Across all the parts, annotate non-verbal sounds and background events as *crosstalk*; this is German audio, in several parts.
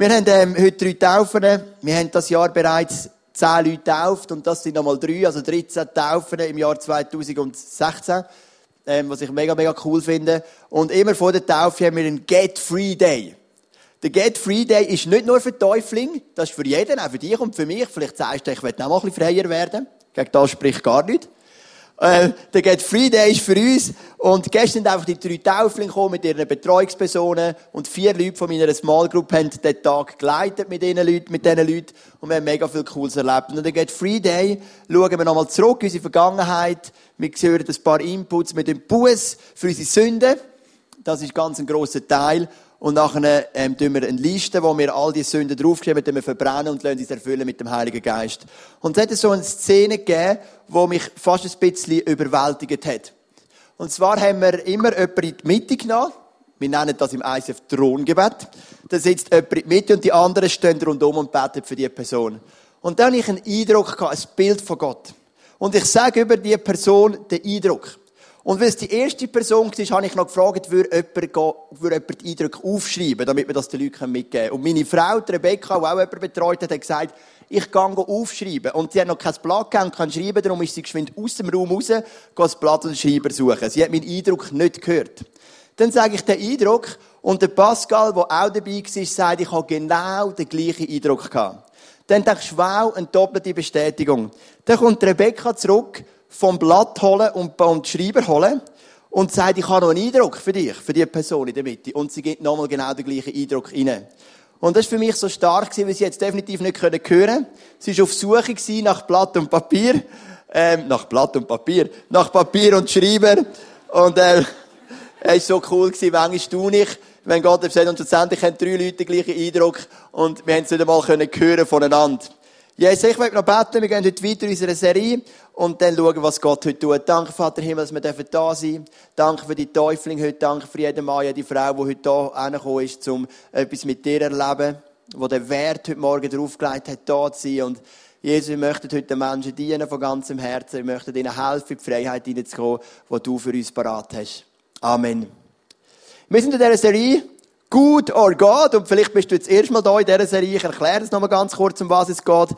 Wir haben ähm, heute drei Taufen. Wir haben das Jahr bereits zehn Leute getauft und das sind nochmal drei, also 13 Taufen im Jahr 2016, ähm, was ich mega, mega cool finde. Und immer vor der Taufe haben wir einen Get Free Day. Der Get Free Day ist nicht nur für Täufling, das ist für jeden, auch für dich und für mich. Vielleicht sagst du, ich auch mal ein bisschen freier werden. Gegen das spricht gar nicht. Äh, der Get Free Day ist für uns. Und gestern sind einfach die drei Tauflinge gekommen mit ihren Betreuungspersonen und vier Leute von meiner Small Group haben den Tag geleitet mit diesen Leuten, mit diesen Leuten und wir haben mega viel Cooles erlebt. Und der Get Free Day schauen wir nochmal zurück in unsere Vergangenheit. Wir hören ein paar Inputs mit dem Buß für unsere Sünden. Das ist ganz ein grosser Teil. Und nachher ähm, tun wir eine Liste, wo wir all die Sünden draufgeschrieben haben, wir verbrennen und lassen uns erfüllen mit dem Heiligen Geist. Und es hat so eine Szene gegeben, die mich fast ein bisschen überwältigt hat. Und zwar haben wir immer jemanden in die Mitte genommen. Wir nennen das im ICF Throngebet. Da sitzt jemand in die Mitte und die anderen stehen rundum und beten für die Person. Und dann habe ich einen Eindruck gehabt, ein Bild von Gott. Und ich sage über die Person den Eindruck. Und weil es die erste Person war, habe ich noch gefragt, würde jemand, würde jemand die Eindrücke aufschreiben, damit wir das den Leuten mitgeben können. Und meine Frau, Rebecca, die auch jemanden betreut hat, hat gesagt, ich gehe aufschreiben. Und sie hat noch kein Blatt gegeben und kann schreiben, darum ist sie geschwind aus dem Raum raus, geht das Blatt und Schreiber suchen. Sie hat meinen Eindruck nicht gehört. Dann sage ich den Eindruck, und der Pascal, der auch dabei war, sagt, ich habe genau den gleichen Eindruck gehabt. Dann denkst du, wow, eine doppelte Bestätigung. Dann kommt Rebecca zurück, vom Blatt holen und, und Schreiber holen und sagt, ich habe noch einen Eindruck für dich, für die Person in der Mitte. Und sie gibt nochmal genau den gleichen Eindruck rein. Und das war für mich so stark, weil sie jetzt definitiv nicht hören können. Sie war auf Suche nach Blatt und Papier. Ähm, nach Blatt und Papier. Nach Papier und Schreiber. Und, äh, *laughs* es war so cool gewesen, manchmal du nicht, wenn Gott sagt, und schlussendlich haben drei Leute den gleichen Eindruck und wir haben es nicht einmal hören voneinander. Jesus, ich möchte noch beten, wir gehen heute weiter in unserer Serie und dann schauen, was Gott heute tut. Danke, Vater Himmel, dass wir da sein dürfen. Danke für die Täufling heute. Danke für jeden Mann, jede Frau, die heute hier hergekommen ist, um etwas mit dir zu erleben, wo der Wert heute Morgen draufgelegt hat, da zu sein. Und Jesus, wir möchten heute den Menschen dienen von ganzem Herzen. Wir möchten ihnen helfen, in die Freiheit hineinzukommen, die du für uns parat hast. Amen. Wir sind in dieser Serie Good or God. Und vielleicht bist du jetzt erst mal da in dieser Serie. Ich erkläre es nochmal ganz kurz, um was es geht.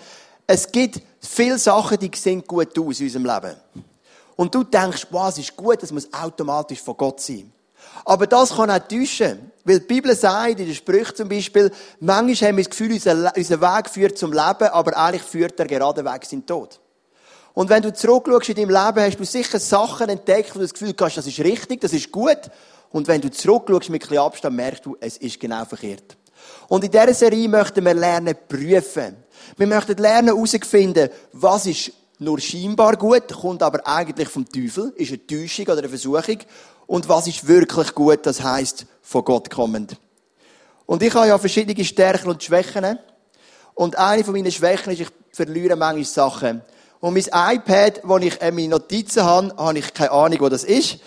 Es gibt viele Sachen, die sehen gut aus in unserem Leben. Und du denkst, was ist gut, das muss automatisch von Gott sein. Aber das kann auch täuschen. Weil die Bibel sagt, in den Sprüchen zum Beispiel, manchmal haben wir das Gefühl, unser, Weg führt zum Leben, aber eigentlich führt der gerade Weg den Tod. Und wenn du zurückschaust in deinem Leben, hast du sicher Sachen entdeckt, wo du das Gefühl hast, das ist richtig, das ist gut. Und wenn du zurückschaust mit ein bisschen Abstand, merkst du, es ist genau verkehrt. Und in dieser Serie möchten wir lernen, prüfen. Wir möchten lernen, herauszufinden, was ist nur scheinbar gut, kommt aber eigentlich vom Teufel, ist eine Täuschung oder eine Versuchung. Und was ist wirklich gut, das heisst, von Gott kommend. Und ich habe ja verschiedene Stärken und Schwächen. Und eine von meinen Schwächen ist, ich verliere manchmal Sachen. Und mein iPad, wo ich meine Notizen habe, habe ich keine Ahnung, wo das ist.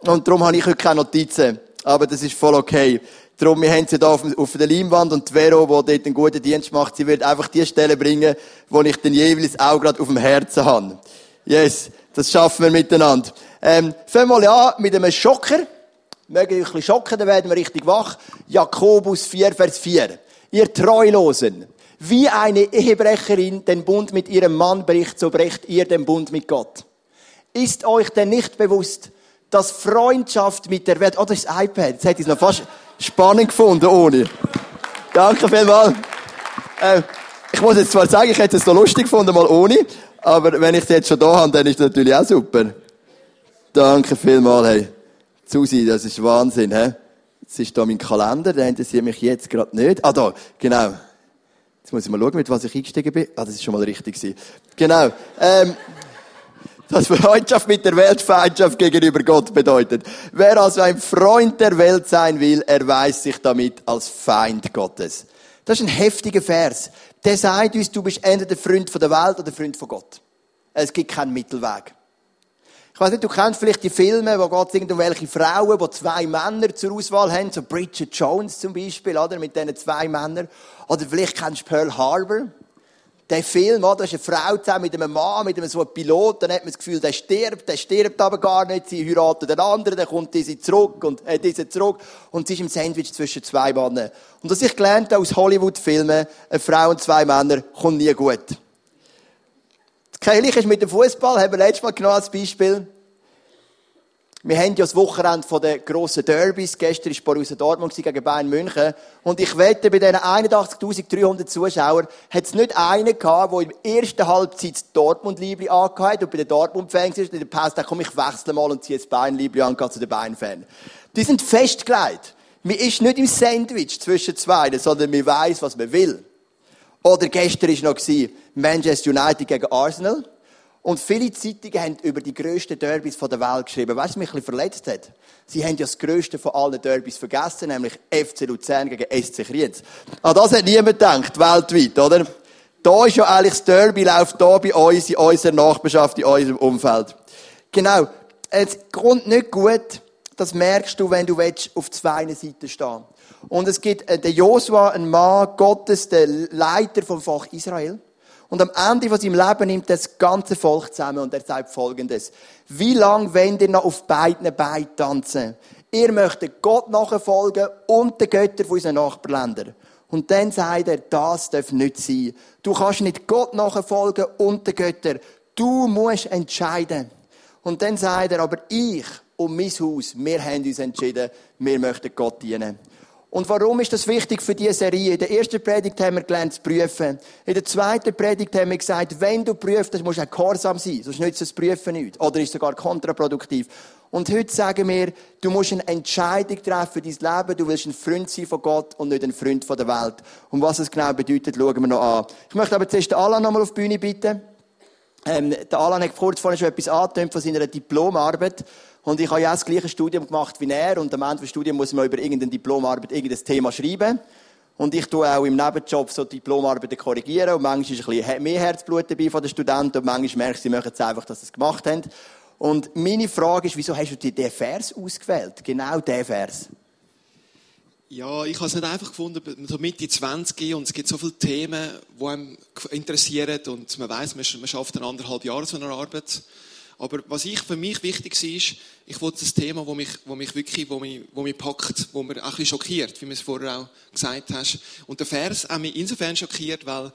Und darum habe ich heute keine Notizen. Aber das ist voll okay. Darum, wir haben sie hier auf, auf der Leinwand und die Vero, die dort einen guten Dienst macht, sie wird einfach die Stelle bringen, wo ich den jeweils auch gerade auf dem Herzen habe. Yes, das schaffen wir miteinander. Ähm, fangen wir mal an mit einem Schocker. Mögen euch ein bisschen schocken, dann werden wir richtig wach. Jakobus 4, Vers 4. Ihr Treulosen, wie eine Ehebrecherin den Bund mit ihrem Mann bricht, so brecht ihr den Bund mit Gott. Ist euch denn nicht bewusst, dass Freundschaft mit der Welt, oh, das ist das iPad, jetzt hätte ich es noch fast spannend gefunden ohne. Danke vielmals. Äh, ich muss jetzt zwar sagen, ich hätte es noch lustig gefunden, mal ohne, aber wenn ich es jetzt schon da habe, dann ist das natürlich auch super. Danke vielmals, hey. Susi, das ist Wahnsinn, hä? Jetzt ist da mein Kalender, der interessiert mich jetzt gerade nicht. Ah, da, genau. Jetzt muss ich mal schauen, mit was ich eingestiegen bin. Ah, das ist schon mal richtig gewesen. Genau. Ähm, dass Freundschaft mit der Welt Feindschaft gegenüber Gott bedeutet. Wer also ein Freund der Welt sein will, erweist sich damit als Feind Gottes. Das ist ein heftiger Vers. Der sagt uns, du bist entweder Freund von der Welt oder Freund von Gott. Es gibt keinen Mittelweg. Ich weiß nicht, du kennst vielleicht die Filme, wo es irgendwelche Frauen, wo zwei Männer zur Auswahl haben, so Bridget Jones zum Beispiel, oder? Mit diesen zwei Männern. Oder vielleicht kennst du Pearl Harbor. Der Film, oder? Da ist eine Frau zusammen mit einem Mann, mit einem so einem Pilot, dann hat man das Gefühl, der stirbt, der stirbt aber gar nicht, sie heiraten den anderen, dann kommt diese zurück und, äh, diese zurück und sie ist im Sandwich zwischen zwei Männern. Und was ich gelernt habe aus Hollywood-Filmen, eine Frau und zwei Männer, kommt nie gut. Das Gleiche ist mit dem Fußball, haben wir letztes Mal genommen als Beispiel. Wir haben ja das Wochenende den grossen Derbys. Gestern war Borussia Dortmund gegen Bayern München. Und ich wette, bei diesen 81.300 Zuschauern hat es nicht einen gehabt, der im ersten Halbzeit das Dortmund-Liebli angehört und bei den Dortmund-Fans ist, und in der komm, ich wechsle mal und ziehe das Bayern-Liebli an, zu den Bayern-Fan. Die sind festgelegt. Man ist nicht im Sandwich zwischen zwei, sondern man weiß, was man will. Oder gestern war noch Manchester United gegen Arsenal. Und viele Zeitungen haben über die grössten Derbys der Welt geschrieben. Weißt du, was mich ein verletzt hat? Sie haben ja das grösste von allen Derbys vergessen, nämlich FC Luzern gegen SC Kriens. An das hat niemand gedacht, weltweit, oder? Da ist ja eigentlich das Derby, läuft da bei uns, in unserer Nachbarschaft, in unserem Umfeld. Genau. Es kommt nicht gut, das merkst du, wenn du auf zwei Seiten stehen Und es gibt äh, den Josua, ein Mann Gottes, der Leiter vom Fach Israel. Und am Ende von seinem Leben nimmt er das ganze Volk zusammen und er sagt Folgendes. Wie lange wollt ihr noch auf beiden Beinen tanzen? Ihr möchtet Gott nachfolgen und den Göttern von unseren Nachbarländern. Und dann sagt er, das darf nicht sein. Du kannst nicht Gott nachfolgen und den Göttern. Du musst entscheiden. Und dann sagt er, aber ich und mein Haus, wir haben uns entschieden, wir möchten Gott dienen. Und warum ist das wichtig für diese Serie? In der ersten Predigt haben wir gelernt zu prüfen. In der zweiten Predigt haben wir gesagt, wenn du prüfst, dann musst du auch gehorsam sein. Sonst nützt das Prüfen nicht. Oder ist sogar kontraproduktiv. Und heute sagen wir, du musst eine Entscheidung treffen für dein Leben. Du willst ein Freund sein von Gott und nicht ein Freund von der Welt. Und was es genau bedeutet, schauen wir noch an. Ich möchte aber zuerst Alan nochmal auf die Bühne bitten. Ähm, der Alan hat kurz vorhin schon etwas angetönt von seiner Diplomarbeit. Und ich habe ja das gleiche Studium gemacht wie er. Und am Ende des Studiums muss man über irgendeine Diplomarbeit irgendein Thema schreiben. Und ich tue auch im Nebenjob so Diplomarbeiten korrigieren. Und manchmal ist ein bisschen mehr Herzblut dabei von den Studenten. Und manchmal merke ich, sie möchten es einfach, dass sie es gemacht haben. Und meine Frage ist, wieso hast du dir diesen Vers ausgewählt? Genau diesen Vers. Ja, ich habe es nicht einfach gefunden, so Mitte 20 und es gibt so viele Themen, die einem interessieren und man weiß, man schafft ein anderthalb Jahre so eine Arbeit. Aber was ich, für mich wichtig war, ist, ich wollte das Thema, wo mich, wo mich wirklich, wo mich, wo mich packt, wo mir auch ein bisschen schockiert, wie du es vorher auch gesagt hast. Und der Vers hat mich insofern schockiert, weil,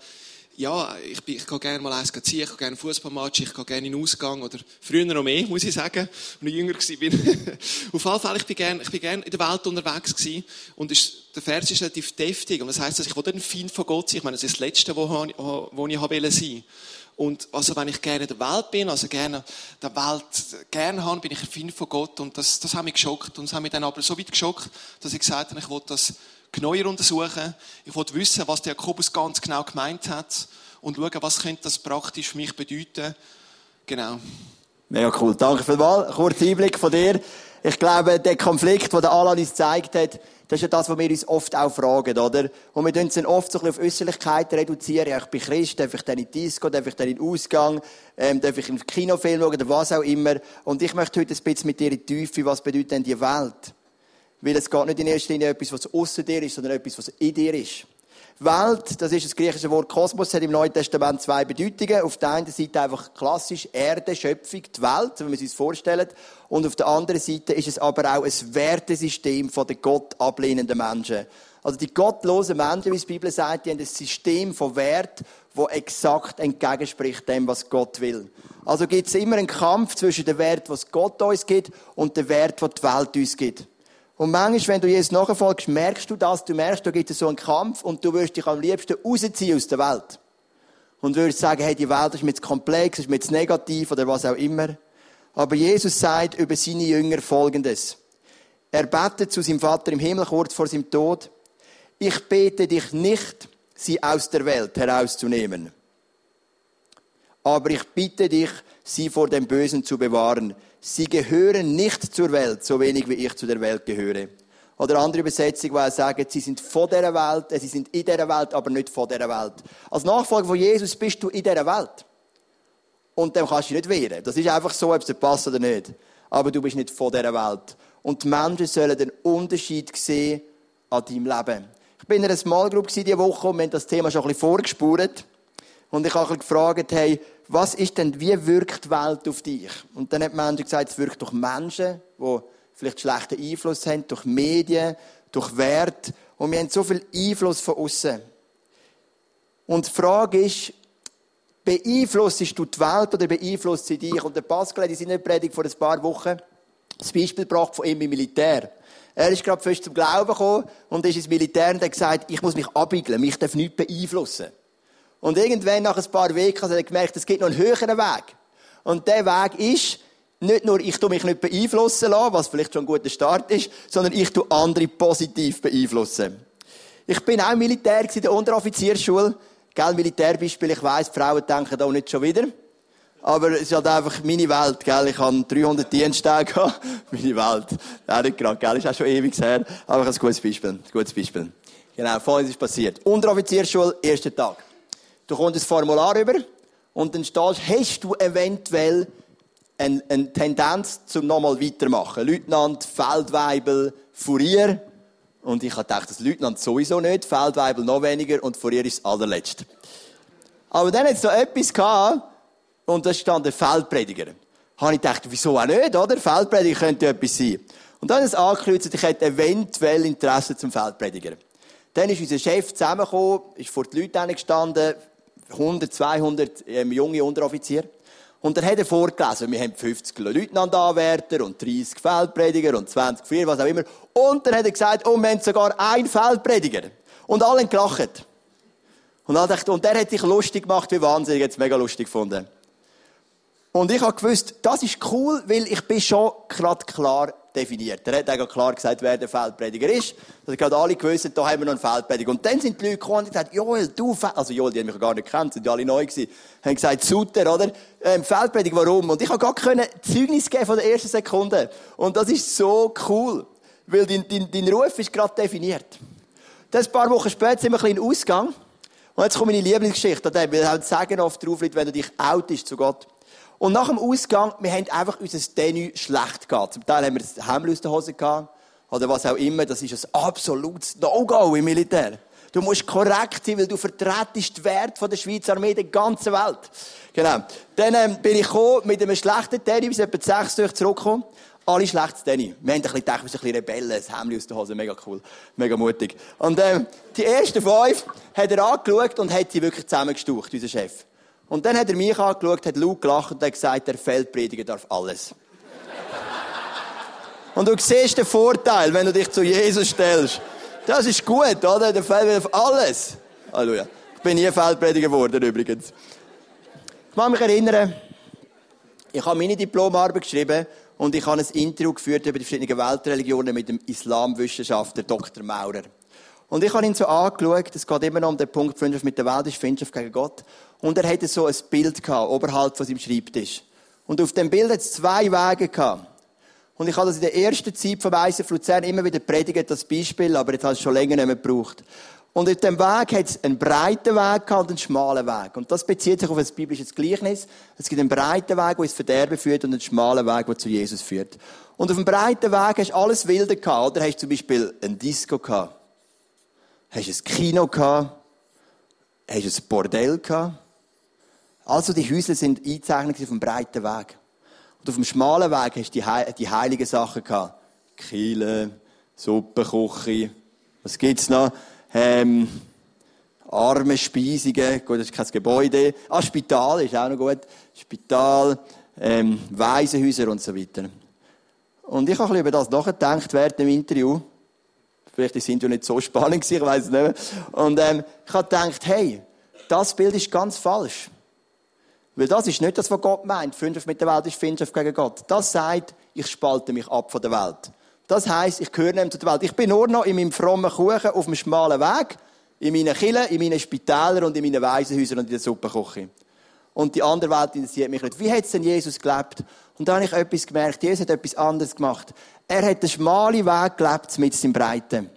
ja, ich, bin, ich gehe gerne mal eins ziehen, ich gehe gerne Fußballmatch, ich gehe gerne in den Ausgang, oder früher noch mehr, muss ich sagen, als ich jünger war. *laughs* Auf jeden Fall, ich bin gerne, ich bin gerne in der Welt unterwegs gewesen, und ist, der Vers ist relativ deftig, und das heisst, dass ich will ein Feind von Gott sein, ich meine, das ist das Letzte, wo, wo, wo ich sein und also wenn ich gerne der Welt bin, also gerne der Welt gerne habe, bin ich ein Fan von Gott. Und das, das hat mich geschockt. Und es hat mich dann aber so weit geschockt, dass ich gesagt habe, ich wollte das genauer untersuchen. Ich wollte wissen, was der Jakobus ganz genau gemeint hat. Und schauen, was könnte das praktisch für mich bedeuten. Genau. Mega cool. Danke vielmals. Kurzer Einblick von dir. Ich glaube, der Konflikt, den Alan uns gezeigt hat, das ist ja das, was wir uns oft auch fragen, oder? Und wir tun es dann oft so ein bisschen auf Äußerlichkeit reduzieren. Ja, ich bin Christ, darf ich dann in die Disco, darf ich dann in den Ausgang, ähm, darf ich in den Kinofilm schauen oder was auch immer. Und ich möchte heute ein bisschen mit dir in die Tiefe, was bedeutet denn die Welt? Weil es geht nicht in erster Linie etwas, was außer dir ist, sondern etwas, was in dir ist. Welt, das ist das griechische Wort Kosmos, hat im Neuen Testament zwei Bedeutungen. Auf der einen Seite einfach klassisch Erde, Schöpfung, die Welt, wenn wir es uns vorstellen. Und auf der anderen Seite ist es aber auch ein Wertesystem von den Gott ablehnenden Menschen. Also die gottlosen Menschen, wie die Bibel sagt, die haben ein System von Wert, wo exakt entgegenspricht dem, was Gott will. Also gibt es immer einen Kampf zwischen dem Wert, was Gott uns gibt, und dem Wert, was die Welt uns gibt. Und manchmal, wenn du Jesus nachfolgst, merkst du das, du merkst, da gibt es so einen Kampf und du wirst dich am liebsten rausziehen aus der Welt. Und würdest sagen, hey, die Welt ist mir zu komplex, ist mir zu negativ oder was auch immer. Aber Jesus sagt über seine Jünger Folgendes. Er betet zu seinem Vater im Himmel kurz vor seinem Tod. Ich bete dich nicht, sie aus der Welt herauszunehmen. Aber ich bitte dich, sie vor dem Bösen zu bewahren. Sie gehören nicht zur Welt, so wenig wie ich zu der Welt gehöre. Oder andere Übersetzung, er sagt, sie sind von dieser Welt, äh, sie sind in dieser Welt, aber nicht von dieser Welt. Als Nachfolger von Jesus bist du in dieser Welt. Und dem kannst du nicht wehren. Das ist einfach so, ob es dir passt oder nicht. Aber du bist nicht von dieser Welt. Und die Menschen sollen den Unterschied sehen an deinem Leben. Ich bin in einer Small Group diese Woche und wir haben das Thema schon ein bisschen vorgespurt. Und ich habe gefragt, hey, was ist denn, wie wirkt die Welt auf dich? Und dann hat Menschen gesagt, es wirkt durch Menschen, die vielleicht schlechten Einfluss haben, durch Medien, durch Wert. Und wir haben so viel Einfluss von außen. Und die Frage ist, beeinflusst du die Welt oder beeinflusst sie dich? Und der Pascal hat in seiner Predigt vor ein paar Wochen das Beispiel gebracht von ihm im Militär. Er ist gerade fest zum Glauben gekommen und ist ins Militär und hat gesagt, ich muss mich abbiegeln, mich darf nichts beeinflussen. Und irgendwann, nach ein paar Wochen, hat er gemerkt, es gibt noch einen höheren Weg. Und der Weg ist, nicht nur, ich tu mich nicht beeinflussen lassen, was vielleicht schon ein guter Start ist, sondern ich tu andere positiv beeinflussen. Ich bin auch Militär in der Unteroffizierschule. Gell, Militärbeispiel, ich weiss, Frauen denken auch nicht schon wieder. Aber es ist halt einfach meine Welt, gell. Ich habe 300 Diensttage gehabt. *laughs* Meine Welt. Auch nicht gerade, gell. Ist auch schon ewig her. Aber ein gutes Beispiel. Ein gutes Beispiel. Genau, folgendes ist passiert. Unteroffizierschule, erster Tag. Du kommst ein Formular über und dann stehst, hast du eventuell eine, eine Tendenz zum nochmal weitermachen. Leutnant, Feldweibel, Furier. Und ich gedacht, das Leutnant sowieso nicht, Feldweibel noch weniger und vor ihr ist das allerletzte. Aber dann hat es noch etwas gehabt, und da stand der Feldprediger. Habe ich gedacht, wieso auch nicht, oder? Feldprediger könnte etwas sein. Und dann ist es angekreuzt, ich hätte eventuell Interesse zum Feldprediger. Dann ist unser Chef zusammengekommen, ist vor den Leuten gestanden, 100, 200 ähm, junge Unteroffiziere. Und dann hat er vorgelesen, wir haben 50 Leutnantanwärter und 30 Feldprediger und 20 Frier, was auch immer. Und dann hat er gesagt, oh, wir haben sogar einen Feldprediger. Und alle haben gelacht. Und, dann dachte, und der hat sich lustig gemacht, wie wahnsinnig, jetzt mega lustig gefunden. Und ich habe gewusst, das ist cool, weil ich bin schon gerade klar definiert. Er hat eigentlich klar gesagt, wer der Feldprediger ist. Das gerade alle gewusst, da haben wir noch einen Feldprediger. Und dann sind die Leute gekommen und gesagt, Joel, du, also Joel, die haben mich gar nicht gekannt, sind ja alle neu gewesen, haben gesagt, Sutter, oder? Ähm, Feldprediger, warum? Und ich habe gar können Zeugnis geben von der ersten Sekunde. Und das ist so cool, weil dein, dein, dein Ruf ist gerade definiert. Ein paar Wochen später sind wir ein bisschen in Ausgang. Und jetzt kommt meine Lieblingsgeschichte, weil wir sagen oft drauf, wenn du dich outest zu Gott. Und nach dem Ausgang, wir haben einfach unser Denü schlecht gehabt. Zum Teil haben wir das Hemd aus der Hose gehabt. Oder was auch immer. Das ist ein absolutes No-Go im Militär. Du musst korrekt sein, weil du vertretest den Wert der Schweizer Armee der ganzen Welt. Genau. Dann ähm, bin ich gekommen mit einem schlechten Denny, bis etwa sechs durch zurückgekommen. Alle schlechtes Denny. Wir haben ein bisschen gedacht, wir sind ein bisschen Rebellen, das Hemd aus der Hose, mega cool, mega mutig. Und ähm, die ersten fünf hat er angeschaut und hat sie wirklich zusammengestaucht, unser Chef. Und dann hat er mich angeschaut, hat laut gelacht und hat gesagt, der Feldprediger darf alles. *laughs* und du siehst den Vorteil, wenn du dich zu Jesus stellst. Das ist gut, oder? Der Feldprediger darf alles. Halleluja. Ich bin nie Feldprediger geworden, übrigens. Ich kann mich erinnern, ich habe meine Diplomarbeit geschrieben und ich habe ein Interview geführt über die verschiedenen Weltreligionen mit dem Islamwissenschaftler Dr. Maurer. Und ich habe ihn so angeschaut, es geht immer noch um den Punkt, Freundschaft mit der Welt ist Freundschaft gegen Gott. Und er hatte so ein Bild gehabt, oberhalb von seinem Schreibtisch. Und auf dem Bild hat es zwei Wege gehabt. Und ich habe das in der ersten Zeit vom ISF Luzern immer wieder predigt, das Beispiel, aber jetzt habe ich es schon länger nicht mehr gebraucht. Und auf dem Weg hat es einen breiten Weg gehabt und einen schmalen Weg. Und das bezieht sich auf ein biblisches Gleichnis. Es gibt einen breiten Weg, der ins Verderben führt, und einen schmalen Weg, der zu Jesus führt. Und auf dem breiten Weg hast du alles Wilde gehabt, oder? Hast du zum Beispiel ein Disco gehabt? Hast du ein Kino gehabt? Hast du ein Bordell gehabt? Also die Häuser sind eingezeichnet auf dem breiten Weg. Und auf dem schmalen Weg hast du die, die heiligen Sachen gehabt. Kiele, Suppenküche, was gibt's noch? Ähm, arme Speisungen, gut, das ist kein Gebäude. Ah, Spital ist auch noch gut. Spital, ähm, Waisenhäuser und so weiter. Und ich habe ein bisschen über das nachgedacht während dem Interview. Vielleicht sind ja nicht so spannend ich weiß es nicht mehr. Und ähm, ich habe gedacht, hey, das Bild ist ganz falsch. Weil das ist nicht das, was Gott meint. Freundschaft mit der Welt ist Freundschaft gegen Gott. Das sagt, ich spalte mich ab von der Welt. Das heisst, ich gehöre nicht zu der Welt. Ich bin nur noch in meinem frommen Kuchen auf dem schmalen Weg, in meinen Killen, in meinen Spitälern und in meinen Waisenhäusern und in der Suppenküche. Und die andere Welt interessiert mich nicht. Wie hat es denn Jesus gelebt? Und da habe ich etwas gemerkt. Jesus hat etwas anderes gemacht. Er hat den schmalen Weg gelebt mit seinem Breiten.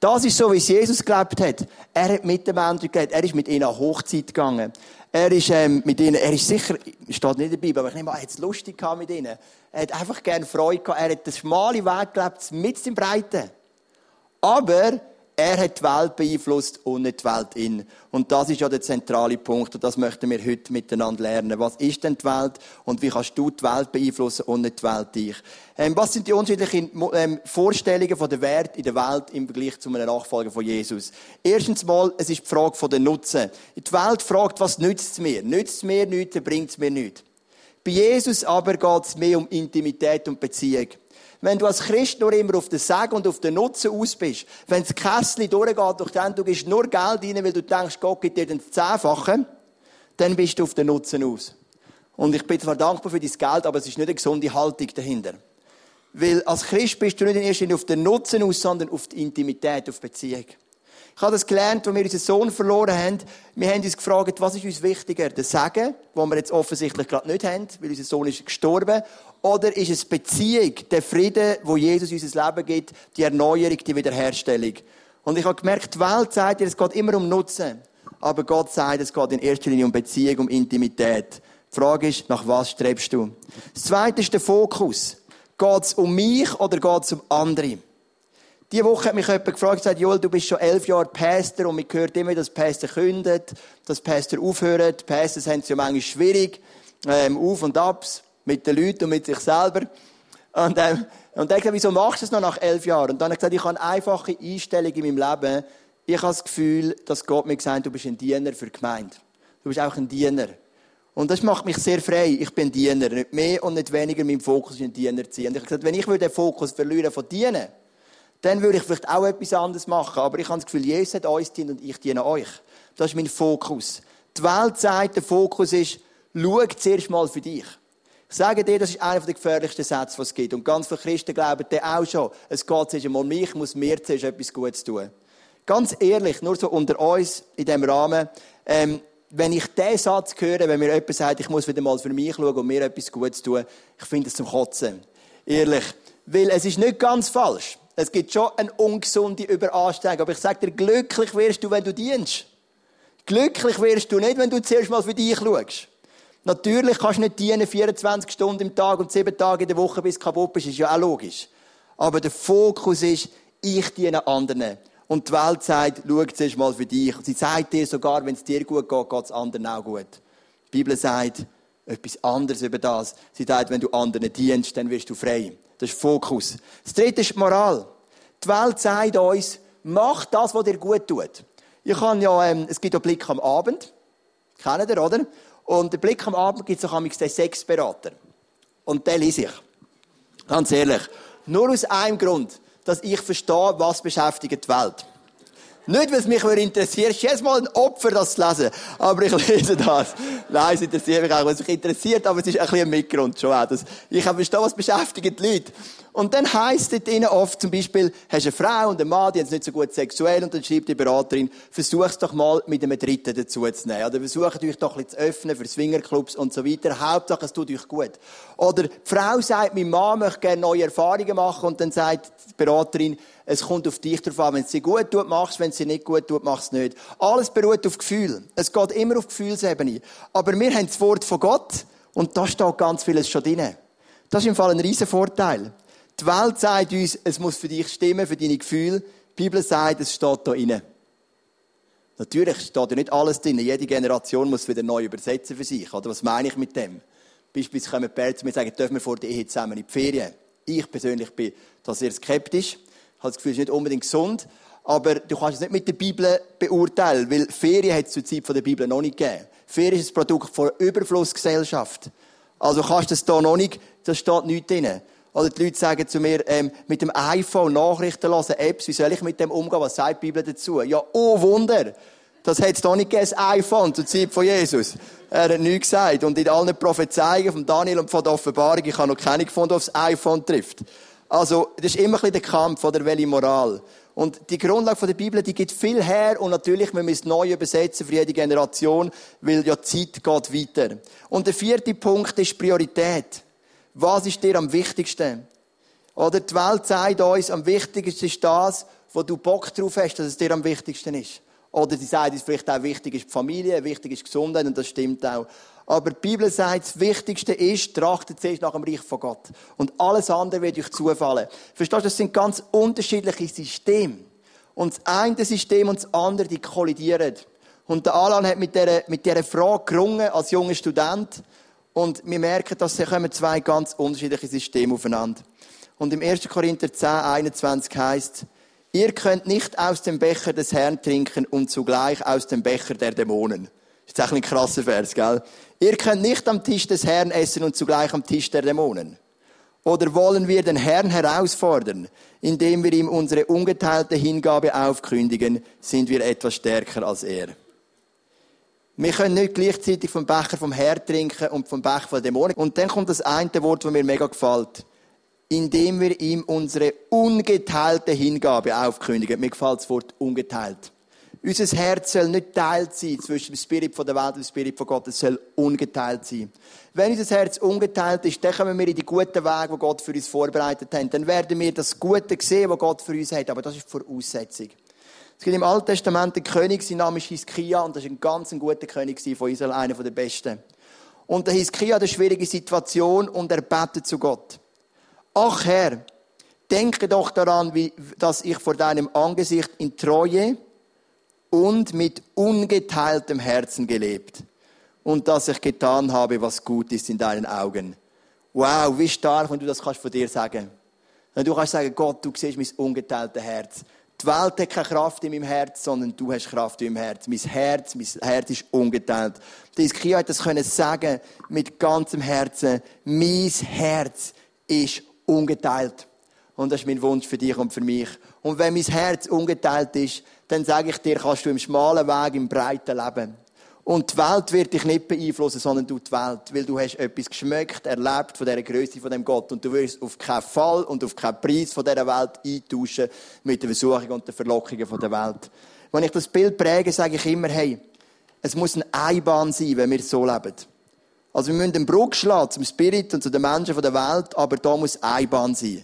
Das ist so, wie es Jesus gelebt hat. Er hat mit den Menschen gelebt. Er ist mit ihnen an Hochzeit gegangen. Er ist ähm, mit ihnen, er ist sicher, steht nicht Bibel, aber ich nehme an, er hat es lustig gehabt mit ihnen. Er hat einfach gerne Freude gehabt. Er hat den schmalen Weg gelebt, mit dem Breiten. Aber Er hat die Welt beeinflusst und nicht die Welt ihn. Und das ist ja der zentrale Punkt und das möchten wir heute miteinander lernen. Was ist denn die Welt und wie kannst du die Welt beeinflussen und nicht die Welt dich? Ähm, was sind die unterschiedlichen ähm, Vorstellungen von der Wert in der Welt im Vergleich zu einem Nachfolger von Jesus? Erstens mal, es ist die Frage von der Nutzen. Die Welt fragt, was nützt es mir? Nützt es mir nichts, bringt es mir nichts. Bei Jesus aber geht es mehr um Intimität und Beziehung. Wenn du als Christ nur immer auf den Segen und auf den Nutzen aus bist, wenn das Kessel durchgeht, durch den du gibst nur Geld rein, weil du denkst, Gott gibt dir den Zehnfachen, dann bist du auf den Nutzen aus. Und ich bin zwar dankbar für dein Geld, aber es ist nicht eine gesunde Haltung dahinter. Weil als Christ bist du nicht in erster Linie auf den Nutzen aus, sondern auf die Intimität, auf die Beziehung. Ich habe das gelernt, als wir unseren Sohn verloren haben. Wir haben uns gefragt, was ist uns wichtiger? Der Segen, den wir jetzt offensichtlich gerade nicht haben, weil unser Sohn ist gestorben. Oder ist es Beziehung, der Frieden, wo Jesus unser Leben gibt, die Erneuerung, die Wiederherstellung? Und ich habe gemerkt, die Welt sagt dir, es geht immer um Nutzen. Aber Gott sagt, es geht in erster Linie um Beziehung, um Intimität. Die Frage ist, nach was strebst du? Das zweite ist der Fokus. Geht es um mich oder geht es um andere? Diese Woche hat mich jemand gefragt, gesagt, Joel, du bist schon elf Jahre Pastor und man hört immer, dass Pastor kündet, dass Pastor aufhören. Pastors haben es ja manchmal schwierig, ähm, auf und abs mit den Leuten und mit sich selber. Und, ähm, und dann gesagt, wieso machst du es noch nach elf Jahren? Und dann habe ich gesagt, ich habe eine einfache Einstellung in meinem Leben. Ich habe das Gefühl, dass Gott mir gesagt hat, du bist ein Diener für die Gemeinde. Du bist auch ein Diener. Und das macht mich sehr frei. Ich bin Diener. Nicht mehr und nicht weniger mein Fokus ist ein Diener zu sein. Und ich habe gesagt, wenn ich den Fokus verlieren von Dienen, dann würde ich vielleicht auch etwas anderes machen. Aber ich habe das Gefühl, Jesus hat uns dient und ich diene euch. Das ist mein Fokus. Die Welt sagt, der Fokus ist, schau zuerst mal für dich. Sage dir, das ist einer der gefährlichsten Sätze, die es gibt. Und ganz viele Christen glauben den auch schon. Es geht zuerst mal um mich, muss mir zuerst etwas Gutes tun. Ganz ehrlich, nur so unter uns, in diesem Rahmen, ähm, wenn ich diesen Satz höre, wenn mir jemand sagt, ich muss wieder mal für mich schauen und mir etwas Gutes tun, ich finde es zum Kotzen. Ehrlich. Weil es ist nicht ganz falsch. Es gibt schon eine ungesunde Überanstrengung. Aber ich sage dir, glücklich wirst du, wenn du dienst. Glücklich wirst du nicht, wenn du zuerst mal für dich schaust. Natürlich kannst du nicht dienen 24 Stunden im Tag und 7 Tage in der Woche, bis du kaputt bist. Ist ja auch logisch. Aber der Fokus ist, ich diene anderen. Und die Welt sagt, schau zuerst mal für dich. Sie sagt dir sogar, wenn es dir gut geht, geht es anderen auch gut. Die Bibel sagt etwas anderes über das. Sie sagt, wenn du anderen dienst, dann wirst du frei. Das ist Fokus. Das dritte ist die Moral. Die Welt sagt uns, mach das, was dir gut tut. Ich kann ja, ähm, es gibt ja Blick am Abend. Kennt ihr, oder? Und der Blick am Abend gibt es auch den Sexberater. Und den lese ich. Ganz ehrlich. Nur aus einem Grund, dass ich verstehe, was beschäftigt die Welt. Nicht, weil es mich interessiert. Es ist jedes Mal ein Opfer, das zu lesen. Aber ich lese das. Nein, es interessiert mich auch, es mich interessiert, aber es ist ein bisschen ein Mitgrund schon auch. Ich verstehe, was beschäftigt die Leute. Und dann heisst es ihnen oft zum Beispiel, hast eine Frau und einen Mann, die es nicht so gut sexuell, und dann schreibt die Beraterin, versuch's doch mal mit einem Dritten dazu zu nehmen. Oder versucht euch doch ein zu öffnen für Swingerclubs und so weiter. Hauptsache, es tut euch gut. Oder die Frau sagt, mein Mann möchte gerne neue Erfahrungen machen, und dann sagt die Beraterin, es kommt auf dich drauf an. Wenn es sie gut tut, machst Wenn es sie nicht gut tut, machst es nicht. Alles beruht auf Gefühl. Es geht immer auf Gefühlsebene. Aber wir haben das Wort von Gott, und da steht ganz vieles schon drin. Das ist im Fall ein riesen Vorteil. Die Welt sagt uns, es muss für dich stimmen, für deine Gefühle. Die Bibel sagt, es steht da inne. Natürlich steht ja nicht alles drin. Jede Generation muss wieder neu übersetzen für sich. Oder was meine ich mit dem? Beispielsweise kommen Pärchen zu mir sagen, dürfen wir vor der Ehe zusammen in die Ferien? Ich persönlich bin da sehr skeptisch. Ich habe das Gefühl, es ist nicht unbedingt gesund. Aber du kannst es nicht mit der Bibel beurteilen, weil Ferien hat es zur Zeit der Bibel noch nicht gegeben. Ferien ist ein Produkt von Überflussgesellschaft. Also kannst du das hier noch nicht, das steht nichts drin. Oder die Leute sagen zu mir, ähm, mit dem iPhone Nachrichten lesen, Apps, wie soll ich mit dem umgehen? Was sagt die Bibel dazu? Ja, oh Wunder! Das hat es doch nicht gegeben, das iPhone zur Zeit von Jesus. Er hat nichts gesagt. Und in allen Prophezeiungen von Daniel und von der Offenbarung, ich habe noch keine gefunden, die aufs iPhone trifft. Also, das ist immer ein bisschen der Kampf, oder welche Moral. Und die Grundlage der Bibel, die gibt viel her und natürlich müssen wir es neu übersetzen für jede Generation, weil ja die Zeit geht weiter. Und der vierte Punkt ist Priorität. Was ist dir am wichtigsten? Oder die Welt sagt uns, am wichtigsten ist das, wo du Bock drauf hast, dass es dir am wichtigsten ist. Oder sie sagt, es vielleicht auch wichtig ist die Familie, wichtig ist Gesundheit und das stimmt auch. Aber die Bibel sagt, das Wichtigste ist, trachtet zuerst nach dem Reich von Gott. Und alles andere wird euch zufallen. Verstehst du, das sind ganz unterschiedliche Systeme. Und das eine System und das andere, die kollidieren. Und der Alan hat mit dieser, mit dieser Frage gerungen als junger Student. Und wir merken, dass kommen zwei ganz unterschiedliche Systeme aufeinander. Und im 1. Korinther 10, 21 heißt, ihr könnt nicht aus dem Becher des Herrn trinken und zugleich aus dem Becher der Dämonen. Das ist echt ein krasser Vers, gell? Ihr könnt nicht am Tisch des Herrn essen und zugleich am Tisch der Dämonen. Oder wollen wir den Herrn herausfordern? Indem wir ihm unsere ungeteilte Hingabe aufkündigen, sind wir etwas stärker als er. Wir können nicht gleichzeitig vom Becher vom Herrn trinken und vom Becher von Dämonen. Und dann kommt das eine Wort, das mir mega gefällt. Indem wir ihm unsere ungeteilte Hingabe aufkündigen. Mir gefällt das Wort ungeteilt. Unser Herz soll nicht teilt sein zwischen dem Spirit von der Welt und dem Spirit von Gott. Es soll ungeteilt sein. Wenn unser Herz ungeteilt ist, dann kommen wir in die guten Wege, die Gott für uns vorbereitet hat. Dann werden wir das Gute sehen, was Gott für uns hat. Aber das ist Voraussetzung. Es gibt im Alten Testament einen König, sein Name ist Hiskia, und das ist ein ganz guter König von Israel, einer der besten. Und der Hiskia hat eine schwierige Situation und er betet zu Gott. Ach Herr, denke doch daran, wie, dass ich vor deinem Angesicht in Treue und mit ungeteiltem Herzen gelebt und dass ich getan habe, was gut ist in deinen Augen. Wow, wie stark, wenn du das kannst von dir sagen. Wenn du kannst sagen, Gott, du siehst mein ungeteiltes Herz. Die Welt hat keine Kraft in meinem Herz, sondern du hast Kraft in meinem Herz. Mein Herz, mein Herz ist ungeteilt. Die Iskia hat das können sagen mit ganzem Herzen. Mein Herz ist ungeteilt. Und das ist mein Wunsch für dich und für mich. Und wenn mein Herz ungeteilt ist, dann sage ich dir, kannst du im schmalen Weg, im breiten leben. Und die Welt wird dich nicht beeinflussen, sondern du die Welt. Weil du hast etwas geschmeckt, erlebt von dieser Größe von dem Gott. Und du wirst auf keinen Fall und auf keinen Preis von dieser Welt eintauschen mit der Versuchung und der Verlockungen von der Welt. Wenn ich das Bild präge, sage ich immer, hey, es muss eine Einbahn sein, wenn wir so leben. Also wir müssen einen Bruch schlagen zum Spirit und zu den Menschen von der Welt, aber da muss Einbahn sein.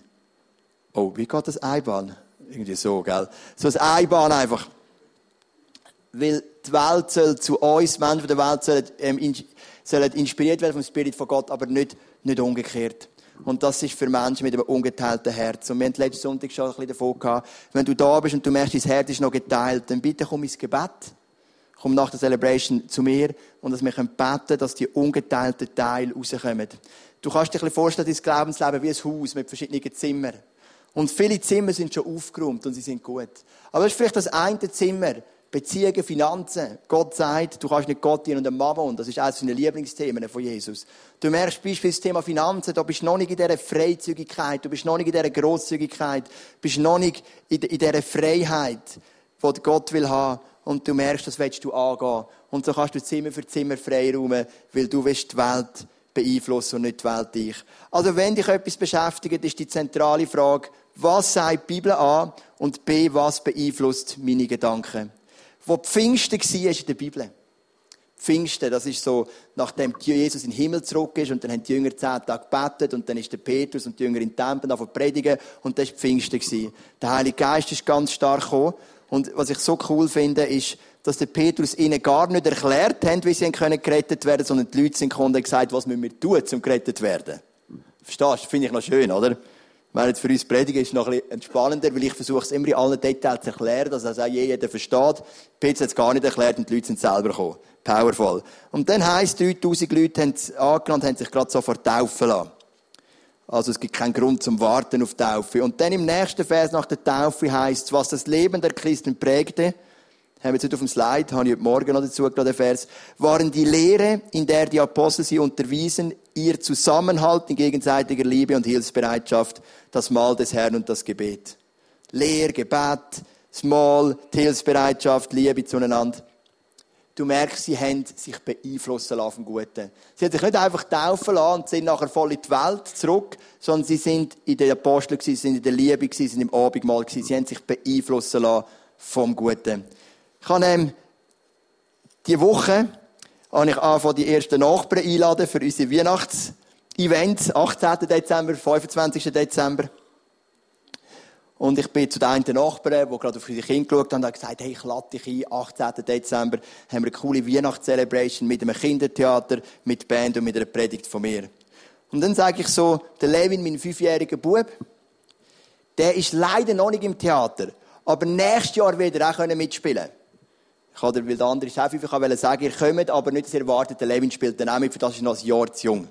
Oh, wie geht das Einbahn? Irgendwie so, gell? So ein Einbahn einfach. Weil die Welt soll zu uns, Menschen der Welt, sollen, ähm, sollen inspiriert werden vom Spirit von Gott, aber nicht, nicht umgekehrt. Und das ist für Menschen mit einem ungeteilten Herz. Und wir haben letzten Sonntag schon ein bisschen davon gehabt, wenn du da bist und du merkst, dein Herz ist noch geteilt, dann bitte komm ins Gebet. Komm nach der Celebration zu mir und dass wir beten können, dass die ungeteilten Teile rauskommen. Du kannst dir ein bisschen vorstellen, dein Glaubensleben wie ein Haus mit verschiedenen Zimmern. Und viele Zimmer sind schon aufgeräumt und sie sind gut. Aber das ist vielleicht das eine Zimmer, Beziehungen, Finanzen. Gott sagt, du kannst nicht Gott dienen und einem Mammon. Das ist eines seiner Lieblingsthemen von Jesus. Du merkst beispielsweise das Thema Finanzen, da bist du noch nicht in dieser Freizügigkeit, du bist noch nicht in dieser Grosszügigkeit, bist noch nicht in dieser Freiheit, die Gott will haben. Und du merkst, das willst du angehen. Und so kannst du Zimmer für Zimmer freiräumen, weil du willst die Welt beeinflussen und nicht die Welt dich. Also wenn dich etwas beschäftigt, ist die zentrale Frage, was sagt die Bibel an? Und B, was beeinflusst meine Gedanken? Wo Pfingsten war in der Bibel. Pfingsten, das ist so, nachdem Jesus in den Himmel zurück ist und dann haben die Jünger zehn Tage gebetet und dann ist der Petrus und die Jünger in den Tempel angefangen predigen und das war Pfingsten. Der Heilige Geist ist ganz stark gekommen und was ich so cool finde, ist, dass der Petrus ihnen gar nicht erklärt hat, wie sie können gerettet werden, sondern die Leute sind gekommen und gesagt, was müssen wir tun, um gerettet zu werden. Verstehst du? Finde ich noch schön, oder? Während für uns Predigen ist noch ein bisschen entspannender, weil ich versuche es immer in allen Details zu erklären, dass es auch jeder versteht. Petrus hat es gar nicht erklärt und die Leute sind selber gekommen. Powerful. Und dann heisst, 3000 Leute haben es angenommen haben sich gerade sofort taufen lassen. Also es gibt keinen Grund zum Warten auf Taufe. Und dann im nächsten Vers nach der Taufe heißt was das Leben der Christen prägte, haben wir jetzt nicht auf dem Slide, habe ich heute Morgen noch dazu gerade den Vers, waren die Lehre, in der die Apostel sie unterwiesen, ihr Zusammenhalt in gegenseitiger Liebe und Hilfsbereitschaft, das Mahl des Herrn und das Gebet. Lehr, Gebet, das Mahl, die Hilfsbereitschaft, Liebe zueinander. Du merkst, sie haben sich beeinflussen lassen vom Guten. Sie haben sich nicht einfach taufen lassen und sind nachher voll in die Welt zurück, sondern sie sind in den Aposteln gewesen, sind in der Liebe gewesen, sind im Abendmahl. Sie haben sich beeinflussen lassen vom Guten. Ich habe ähm, diese Woche habe ich angefangen, die ersten Nachbarn einladen für unsere Weihnachts-Events. 18. Dezember, 25. Dezember. Und ich bin zu den einen Nachbarn, die gerade auf unsere Kinder geschaut haben, und haben gesagt, hey, ich lade dich ein, 18. Dezember haben wir eine coole Weihnachtscelebration mit einem Kindertheater, mit Band und mit einer Predigt von mir. Und dann sage ich so, der Levin, mein fünfjähriger Bub, der ist leider noch nicht im Theater. aber nächstes Jahr wieder auch mitspielen Ich kann weil der andere Chef einfach sagen, ihr kommt, aber nicht, dass ihr erwartet, der Levin spielt dann auch mit, für das ist noch ein Jahr zu jung.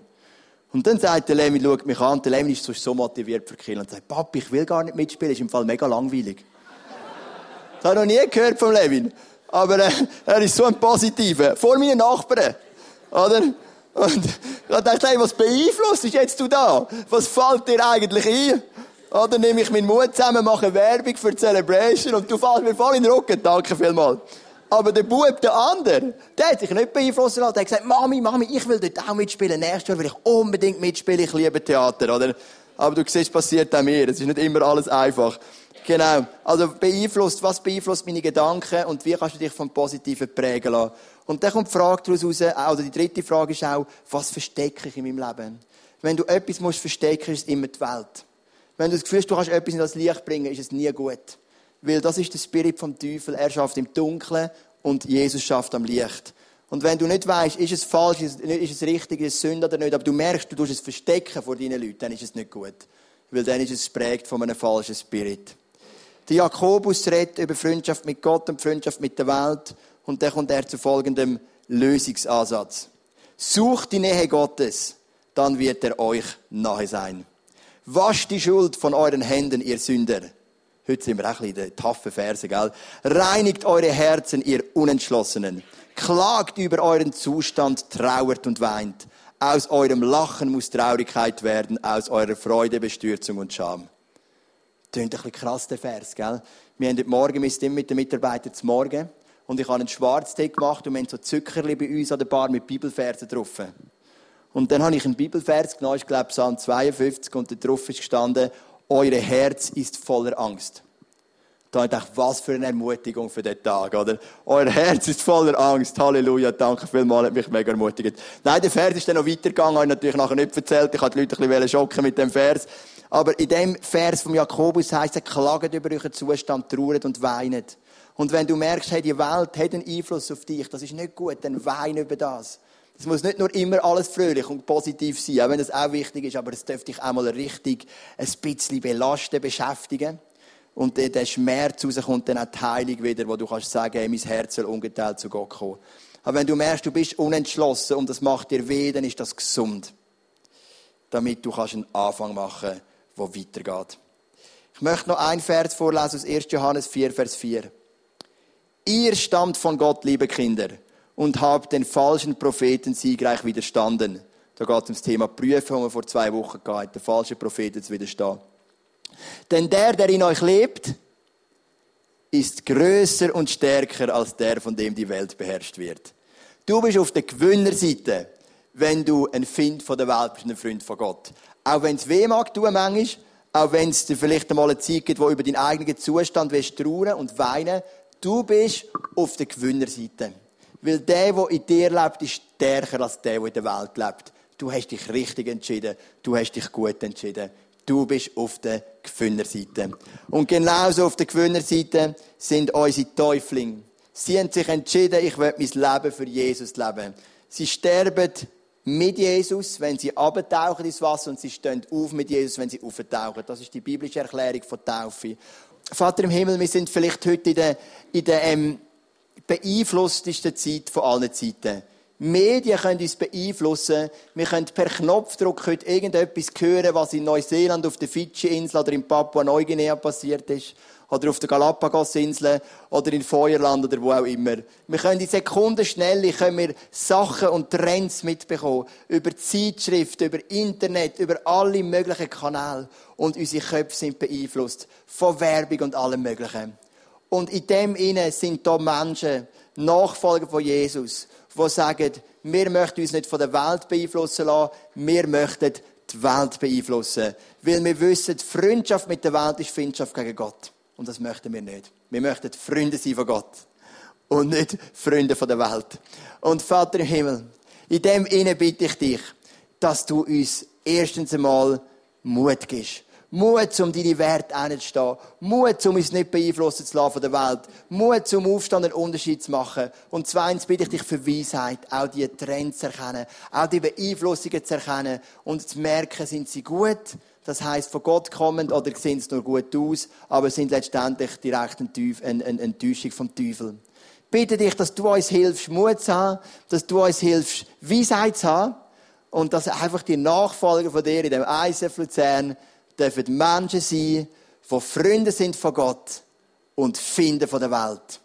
Und dann sagt der Levin, schaut mich an, der Levin ist sonst so motiviert für Kinder und sagt, Papi, ich will gar nicht mitspielen, ist im Fall mega langweilig. *laughs* Das habe ich noch nie gehört vom Levin. Aber äh, er ist so ein Positiver. Vor meinen Nachbarn. Oder? Und ich dachte, hey, was beeinflusst jetzt du da? Was fällt dir eigentlich ein? Oder nehme ich meinen Mut zusammen, mache Werbung für die Celebration und du fällst mir voll in den Rücken. Danke vielmals. Aber der Bub, der andere, der hat sich nicht beeinflussen lassen. Der hat gesagt, Mami, Mami, ich will dort auch mitspielen. Nächstes Jahr will ich unbedingt mitspielen. Ich liebe Theater, oder? Aber du siehst, passiert auch mir. Es ist nicht immer alles einfach. Genau. Also beeinflusst, was beeinflusst meine Gedanken und wie kannst du dich vom Positiven prägen lassen? Und dann kommt die Frage daraus raus, oder die dritte Frage ist auch, was verstecke ich in meinem Leben? Wenn du etwas musst verstecken, ist es immer die Welt. Wenn du das Gefühl hast, du kannst etwas in das Licht bringen, ist es nie gut. Weil das ist der Spirit vom Teufel. Er schafft im Dunkeln und Jesus schafft am Licht. Und wenn du nicht weißt, ist es falsch, ist es richtig, ist es Sünde oder nicht, aber du merkst, du tust es verstecken vor deinen Leuten, dann ist es nicht gut. Weil dann ist es prägt von einem falschen Spirit. Der Jakobus redet über Freundschaft mit Gott und Freundschaft mit der Welt. Und dann kommt er zu folgendem Lösungsansatz. Sucht die Nähe Gottes, dann wird er euch nahe sein. Wascht die Schuld von euren Händen, ihr Sünder. Heute sind wir auch ein bisschen in den taffen Verse, gell? Reinigt eure Herzen, ihr Unentschlossenen. Klagt über euren Zustand, trauert und weint. Aus eurem Lachen muss Traurigkeit werden, aus eurer Freude Bestürzung und Scham. Tönt ein bisschen krass, der Vers, gell? Wir haben heute Morgen, wir sind mit den Mitarbeitern zum Morgen und ich habe einen Schwarztee gemacht und wir haben so Zuckerli bei uns an der Bar mit Bibelversen drauf. Und dann habe ich einen Bibelvers genommen, ich glaube Psalm 52 und da drauf ist gestanden, eure Herz ist voller Angst. Da habe ich gedacht, was für eine Ermutigung für den Tag, oder? Euer Herz ist voller Angst. Halleluja, danke vielmals, hat mich mega ermutigt. Nein, der Vers ist dann noch weitergegangen, habe ich natürlich nachher nicht erzählt. Ich hatte die Leute ein bisschen schocken mit dem Vers. Aber in dem Vers vom Jakobus heißt es, klaget über euren Zustand, trauert und weinet. Und wenn du merkst, hey, die Welt hat einen Einfluss auf dich, das ist nicht gut, dann wein über das. Es muss nicht nur immer alles fröhlich und positiv sein, auch wenn das auch wichtig ist, aber es dürfte dich auch mal richtig ein bisschen belasten, beschäftigen. Und der Schmerz rauskommt dann auch die Heilung wieder, wo du kannst sagen, hey, mein Herz soll ungeteilt zu Gott kommen. Aber wenn du merkst, du bist unentschlossen und das macht dir weh, dann ist das gesund. Damit du kannst einen Anfang machen, der weitergeht. Ich möchte noch ein Vers vorlesen aus 1. Johannes 4, Vers 4. Ihr stammt von Gott, liebe Kinder und habt den falschen Propheten siegreich widerstanden. Da geht es um das Thema Prüfen, wo wir vor zwei Wochen gehabt der falsche Propheten zu widerstehen. Denn der, der in euch lebt, ist größer und stärker als der, von dem die Welt beherrscht wird. Du bist auf der Gewinnerseite, wenn du ein Find von der Welt bist, ein Freund von Gott. Auch wenn es weh mag tun manchmal, auch wenn es dir vielleicht einmal eine Zeit gibt, wo über deinen eigenen Zustand willst trauern und weinen, du bist auf der Gewinnerseite. Weil der, der in dir lebt, ist stärker als der, der in der Welt lebt. Du hast dich richtig entschieden. Du hast dich gut entschieden. Du bist auf der Gewinnerseite. Und genauso auf der Gewinnerseite sind unsere Täuflinge. Sie haben sich entschieden, ich will mein Leben für Jesus leben. Sie sterben mit Jesus, wenn sie abtauchen ins Wasser und sie stehen auf mit Jesus, wenn sie auftauchen. Das ist die biblische Erklärung von Taufe. Vater im Himmel, wir sind vielleicht heute in der, in der ähm, beeinflusstesten Zeit von allen Zeiten. Medien können uns beeinflussen. Wir können per Knopfdruck heute irgendetwas hören, was in Neuseeland, auf der Fidschi-Insel oder in Papua-Neuguinea passiert ist. Oder auf der Galapagos-Insel oder in Feuerland oder wo auch immer. Wir können in Sekunden schnell können Sachen und Trends mitbekommen. Über Zeitschriften, über Internet, über alle möglichen Kanäle. Und unsere Köpfe sind beeinflusst von Werbung und allem Möglichen. Und in dem inne sind da Menschen, Nachfolger von Jesus, die sagen, wir möchten uns nicht von der Welt beeinflussen lassen, wir möchten die Welt beeinflussen. Weil wir wissen, Freundschaft mit der Welt ist Freundschaft gegen Gott. Und das möchten wir nicht. Wir möchten Freunde sein von Gott. Und nicht Freunde von der Welt. Und Vater im Himmel, in dem inne bitte ich dich, dass du uns erstens einmal Mut gibst. Mut, um deine Werte einzustehen. Mut, um uns nicht beeinflussen zu lassen von der Welt. Mut, zum Aufstand einen Unterschied zu machen. Und zweitens bitte ich dich für Weisheit, auch die Trends zu erkennen, auch die Beeinflussungen zu erkennen und zu merken, sind sie gut das heißt von Gott kommend oder sehen es nur gut aus, aber sind letztendlich direkt eine Enttäuschung vom Teufel. Bitte dich, dass du uns hilfst, Mut zu haben, dass du uns hilfst, Weisheit zu haben und dass einfach die Nachfolger von dir in dem ISF Luzern dürfen Menschen sein, die Freunde sind von Gott und Finden von der Welt.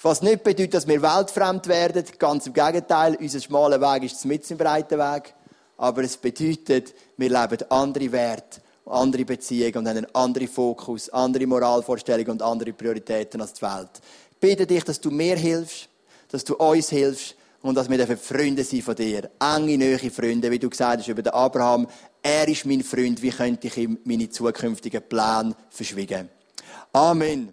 Was nicht bedeutet, dass wir weltfremd werden, ganz im Gegenteil, unser schmaler Weg ist mit im breiten Weg. Aber es bedeutet, wir leben andere Werte, andere Beziehungen und haben einen anderen Fokus, andere Moralvorstellungen und andere Prioritäten als die Welt. Ich bitte dich, dass du mir hilfst, dass du uns hilfst und dass wir Freunde sein von dir. Enge, neue Freunde, wie du gesagt hast über den Abraham. Er ist mein Freund. Wie könnte ich ihm meine zukünftigen Pläne verschwiegen? Amen.